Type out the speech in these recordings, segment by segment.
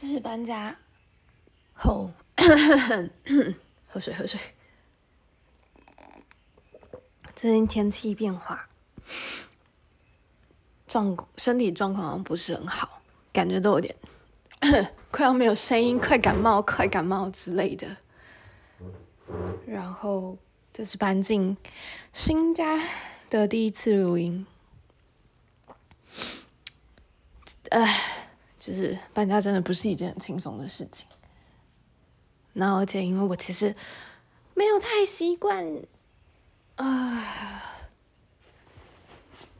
这是搬家后，喝水喝水。最近天气变化，状身体状况好像不是很好，感觉都有点 快要没有声音，快感冒，快感冒之类的。然后这是搬进新家的第一次录音，唉。就是搬家真的不是一件很轻松的事情，那而且因为我其实没有太习惯，啊，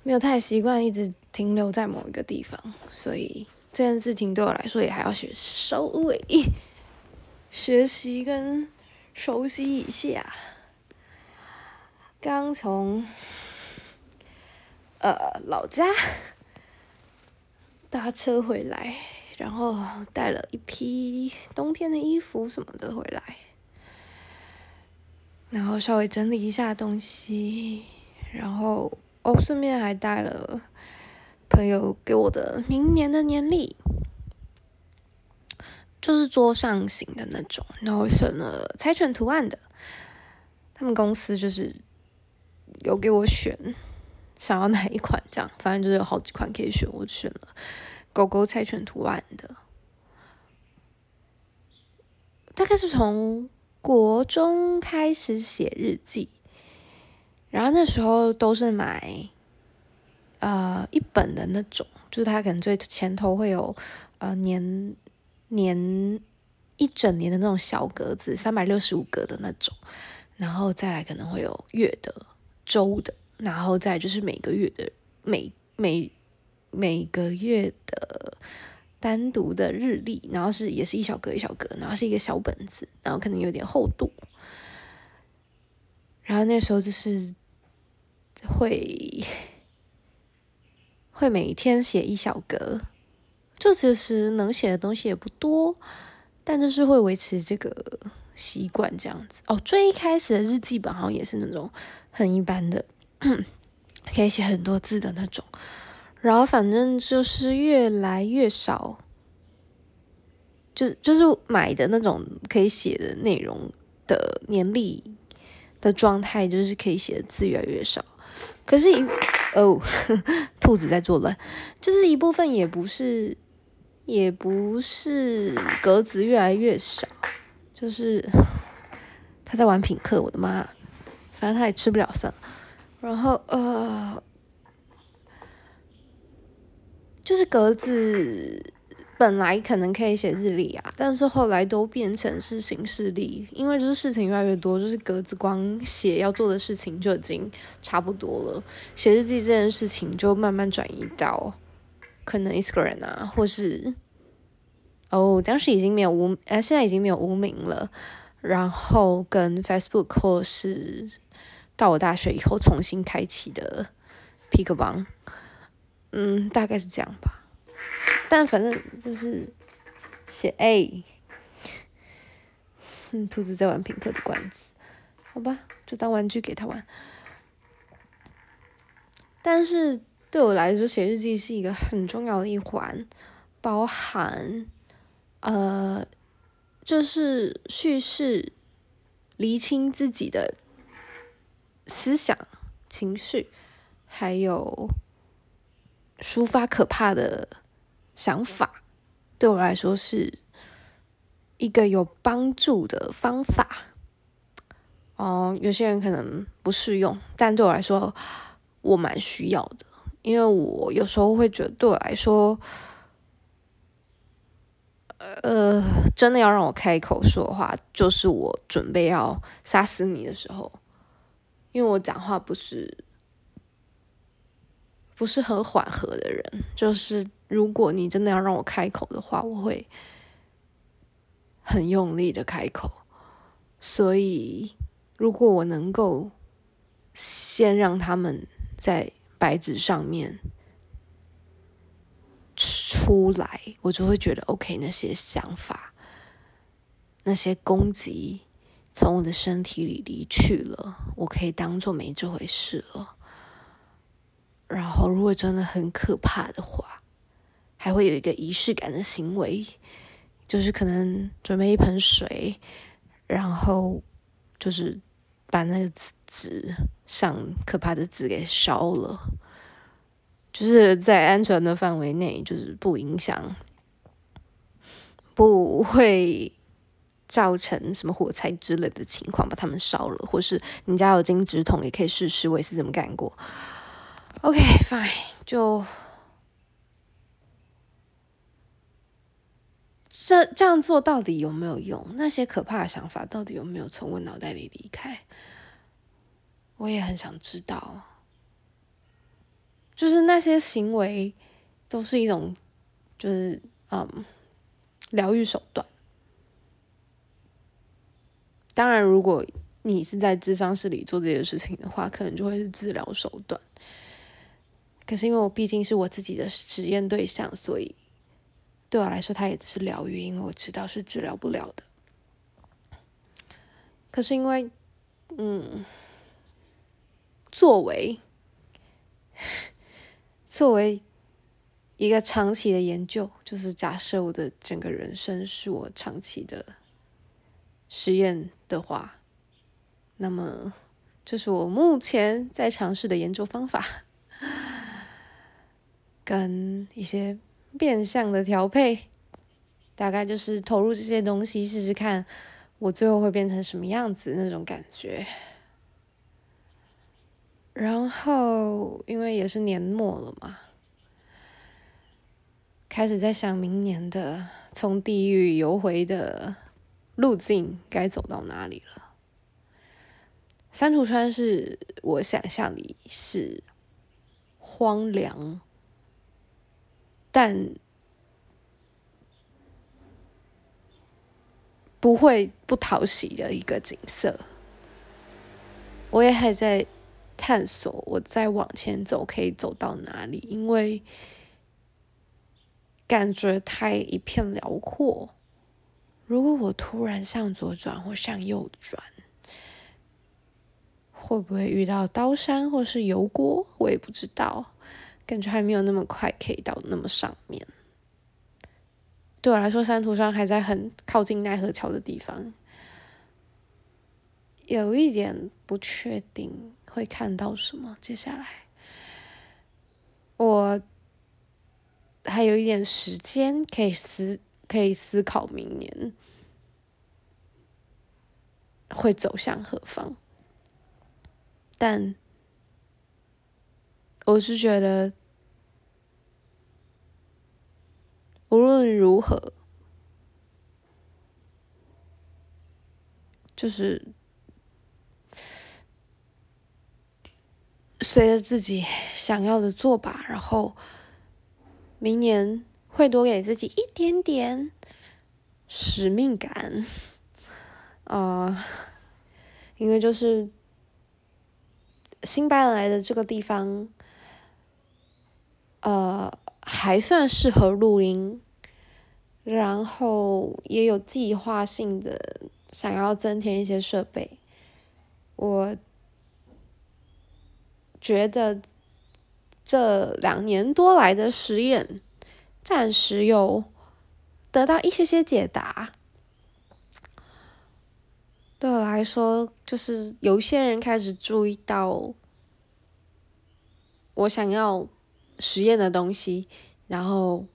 没有太习惯一直停留在某一个地方，所以这件事情对我来说也还要学稍微学习跟熟悉一下。刚从呃老家。搭车回来，然后带了一批冬天的衣服什么的回来，然后稍微整理一下东西，然后哦，顺便还带了朋友给我的明年的年历，就是桌上型的那种，然后选了猜拳图案的，他们公司就是有给我选。想要哪一款？这样，反正就是有好几款可以选，我选了狗狗猜拳图案的。大概是从国中开始写日记，然后那时候都是买呃一本的那种，就是它可能最前头会有呃年年一整年的那种小格子，三百六十五格的那种，然后再来可能会有月的、周的。然后再就是每个月的每每每个月的单独的日历，然后是也是一小格一小格，然后是一个小本子，然后可能有点厚度。然后那时候就是会会每天写一小格，就其实能写的东西也不多，但就是会维持这个习惯这样子。哦，最一开始的日记本好像也是那种很一般的。可以写很多字的那种，然后反正就是越来越少，就是就是买的那种可以写的内容的年历的状态，就是可以写的字越来越少。可是，哦，兔子在作乱，就是一部分也不是，也不是格子越来越少，就是 他在玩品客，我的妈，反正他也吃不了算了。然后呃，就是格子本来可能可以写日历啊，但是后来都变成是行事历，因为就是事情越来越多，就是格子光写要做的事情就已经差不多了，写日记这件事情就慢慢转移到可能 Instagram 啊，或是哦，当时已经没有无，呃，现在已经没有无名了，然后跟 Facebook 或是。到我大学以后重新开启的 Pick 帮，嗯，大概是这样吧。但反正就是写 A，嗯，兔子在玩平克的罐子，好吧，就当玩具给他玩。但是对我来说，写日记是一个很重要的一环，包含呃，就是叙事、厘清自己的。思想、情绪，还有抒发可怕的想法，对我来说是一个有帮助的方法。哦，有些人可能不适用，但对我来说，我蛮需要的。因为我有时候会觉得，对我来说，呃，真的要让我开口说话，就是我准备要杀死你的时候。因为我讲话不是不是很缓和的人，就是如果你真的要让我开口的话，我会很用力的开口。所以，如果我能够先让他们在白纸上面出来，我就会觉得 OK。那些想法，那些攻击。从我的身体里离去了，我可以当做没这回事了。然后，如果真的很可怕的话，还会有一个仪式感的行为，就是可能准备一盆水，然后就是把那个纸上可怕的纸给烧了，就是在安全的范围内，就是不影响，不会造成什么火灾之类的情况，把它们烧了，或是你家有金纸筒也可以试试，我也是这么干过。OK，fine，就。这这样做到底有没有用？那些可怕的想法到底有没有从我脑袋里离开？我也很想知道。就是那些行为都是一种，就是嗯，疗愈手段。当然，如果你是在智商室里做这些事情的话，可能就会是治疗手段。可是因为我毕竟是我自己的实验对象，所以。对我来说，它也只是疗愈，因为我知道是治疗不了的。可是因为，嗯，作为作为一个长期的研究，就是假设我的整个人生是我长期的实验的话，那么这是我目前在尝试的研究方法，跟一些。变相的调配，大概就是投入这些东西试试看，我最后会变成什么样子那种感觉。然后，因为也是年末了嘛，开始在想明年的从地狱游回的路径该走到哪里了。三途川是我想象里是荒凉。但不会不讨喜的一个景色，我也还在探索，我再往前走可以走到哪里？因为感觉太一片辽阔。如果我突然向左转或向右转，会不会遇到刀山或是油锅？我也不知道。感觉还没有那么快可以到那么上面。对我来说，山途上还在很靠近奈何桥的地方，有一点不确定会看到什么。接下来，我还有一点时间可以思，可以思考明年会走向何方。但我是觉得。无论如何，就是随着自己想要的做吧。然后明年会多给自己一点点使命感，啊，因为就是新搬来的这个地方，呃。还算适合录音，然后也有计划性的想要增添一些设备。我觉得这两年多来的实验，暂时有得到一些些解答。对我来说，就是有一些人开始注意到我想要。实验的东西，然后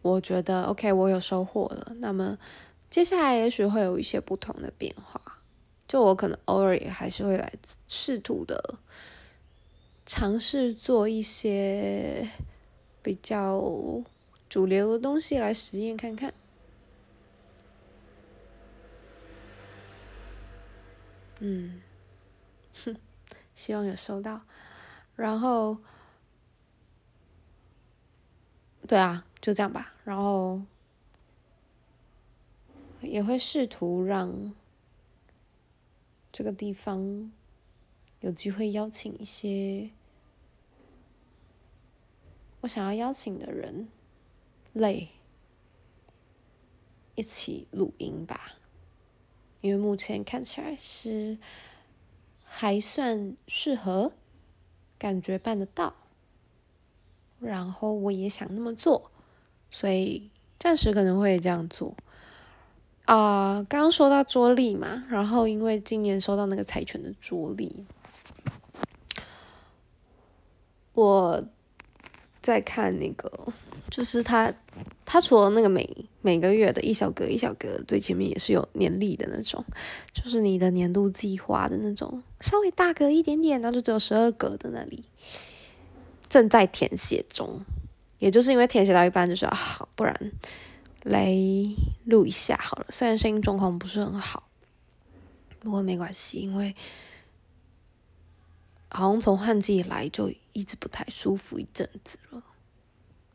我觉得 OK，我有收获了。那么接下来也许会有一些不同的变化，就我可能偶尔也还是会来试图的尝试做一些比较主流的东西来实验看看。嗯，哼，希望有收到，然后。对啊，就这样吧。然后也会试图让这个地方有机会邀请一些我想要邀请的人，类一起录音吧。因为目前看起来是还算适合，感觉办得到。然后我也想那么做，所以暂时可能会这样做。啊，刚刚说到桌历嘛，然后因为今年收到那个财犬的桌历，我在看那个，就是他，他除了那个每每个月的一小格一小格，最前面也是有年历的那种，就是你的年度计划的那种，稍微大格一点点，然后就只有十二格的那里，正在填写中，也就是因为填写到一半就说好，不然。来录一下好了，虽然声音状况不是很好，不过没关系，因为好像从换季以来就一直不太舒服一阵子了，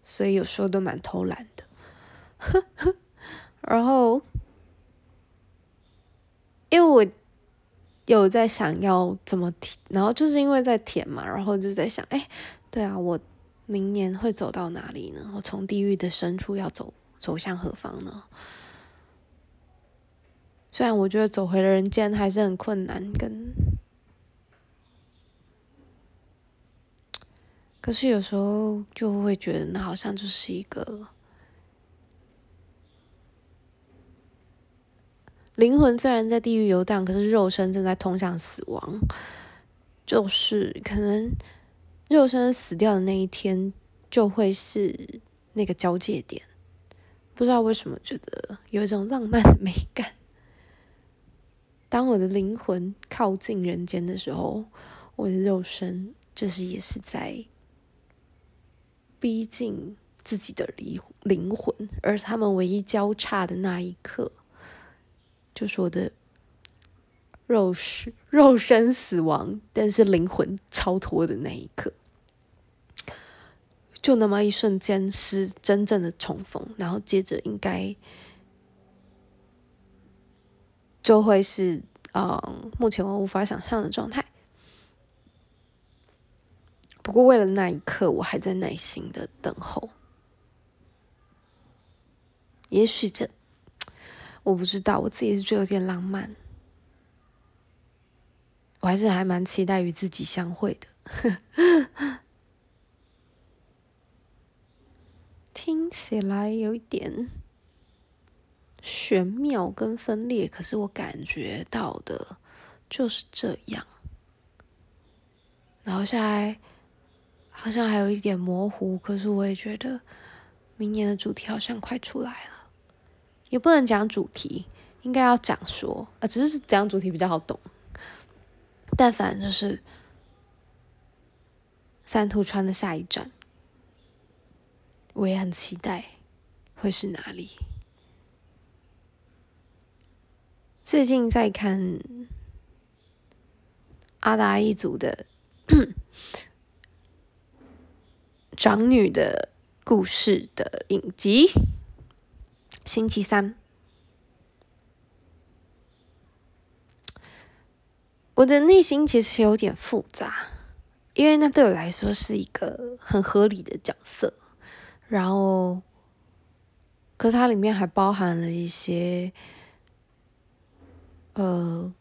所以有时候都蛮偷懒的。然后，因为我有在想要怎么填，然后就是因为在填嘛，然后就在想，哎，对啊，我明年会走到哪里呢？我从地狱的深处要走。走向何方呢？虽然我觉得走回了人间还是很困难，跟，可是有时候就会觉得那好像就是一个灵魂虽然在地狱游荡，可是肉身正在通向死亡，就是可能肉身死掉的那一天就会是那个交界点。不知道为什么觉得有一种浪漫的美感。当我的灵魂靠近人间的时候，我的肉身就是也是在逼近自己的灵灵魂，而他们唯一交叉的那一刻，就是我的肉身肉身死亡，但是灵魂超脱的那一刻。就那么一瞬间是真正的重逢，然后接着应该就会是嗯，目前我无法想象的状态。不过为了那一刻，我还在耐心的等候。也许这我不知道，我自己是觉得有点浪漫。我还是还蛮期待与自己相会的。听起来有一点玄妙跟分裂，可是我感觉到的就是这样。然后现在好像还有一点模糊，可是我也觉得明年的主题好像快出来了。也不能讲主题，应该要讲说啊，只是讲主题比较好懂。但反正就是三途川的下一站。我也很期待会是哪里。最近在看阿达一族的长女的故事的影集，星期三，我的内心其实有点复杂，因为那对我来说是一个很合理的角色。然后，可是它里面还包含了一些，呃，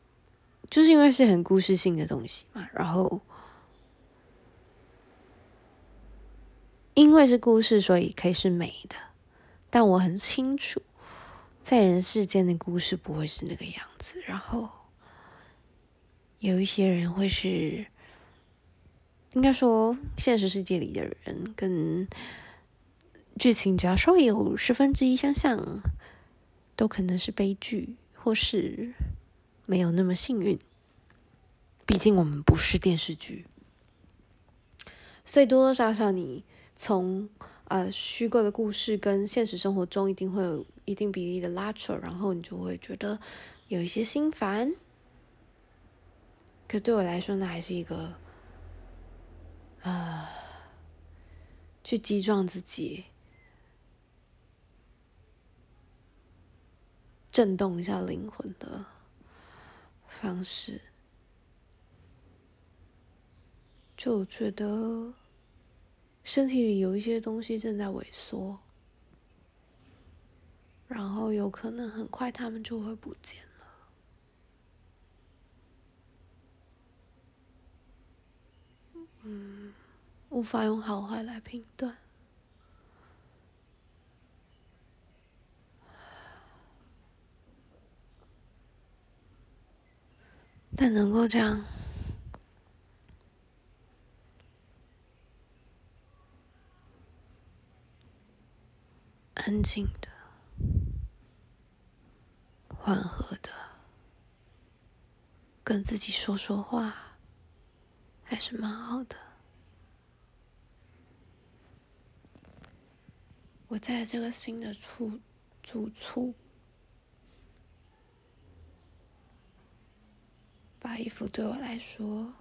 就是因为是很故事性的东西嘛。然后，因为是故事，所以可以是美的。但我很清楚，在人世间的故事不会是那个样子。然后，有一些人会是，应该说，现实世界里的人跟。剧情只要稍微有十分之一相像，都可能是悲剧，或是没有那么幸运。毕竟我们不是电视剧，所以多多少少你从呃虚构的故事跟现实生活中一定会有一定比例的拉扯，然后你就会觉得有一些心烦。可对我来说，那还是一个啊，去击撞自己。震动一下灵魂的方式，就觉得身体里有一些东西正在萎缩然后有可能很快他们就会不见了。嗯无法用好坏来评断。但能够这样安静的、缓和的跟自己说说话，还是蛮好的。我在这个新的处住处。把衣服对我来说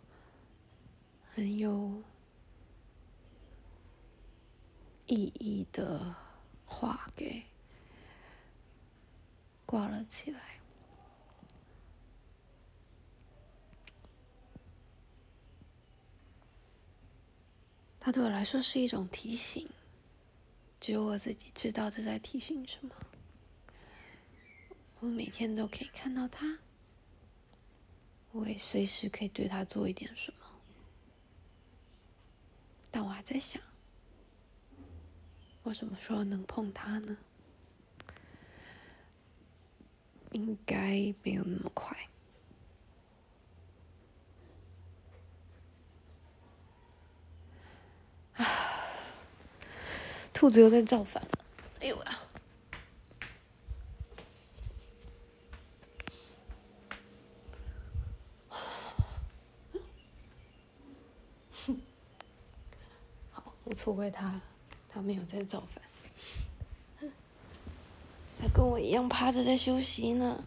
很有意义的话给挂了起来。它对我来说是一种提醒，只有我自己知道这在提醒什么。我每天都可以看到它。我也随时可以对他做一点什么，但我还在想，我什么时候能碰他呢？应该没有那么快。啊，兔子又在造反了！哎呦呀！我错怪他了，他没有在造反，他跟我一样趴着在休息呢。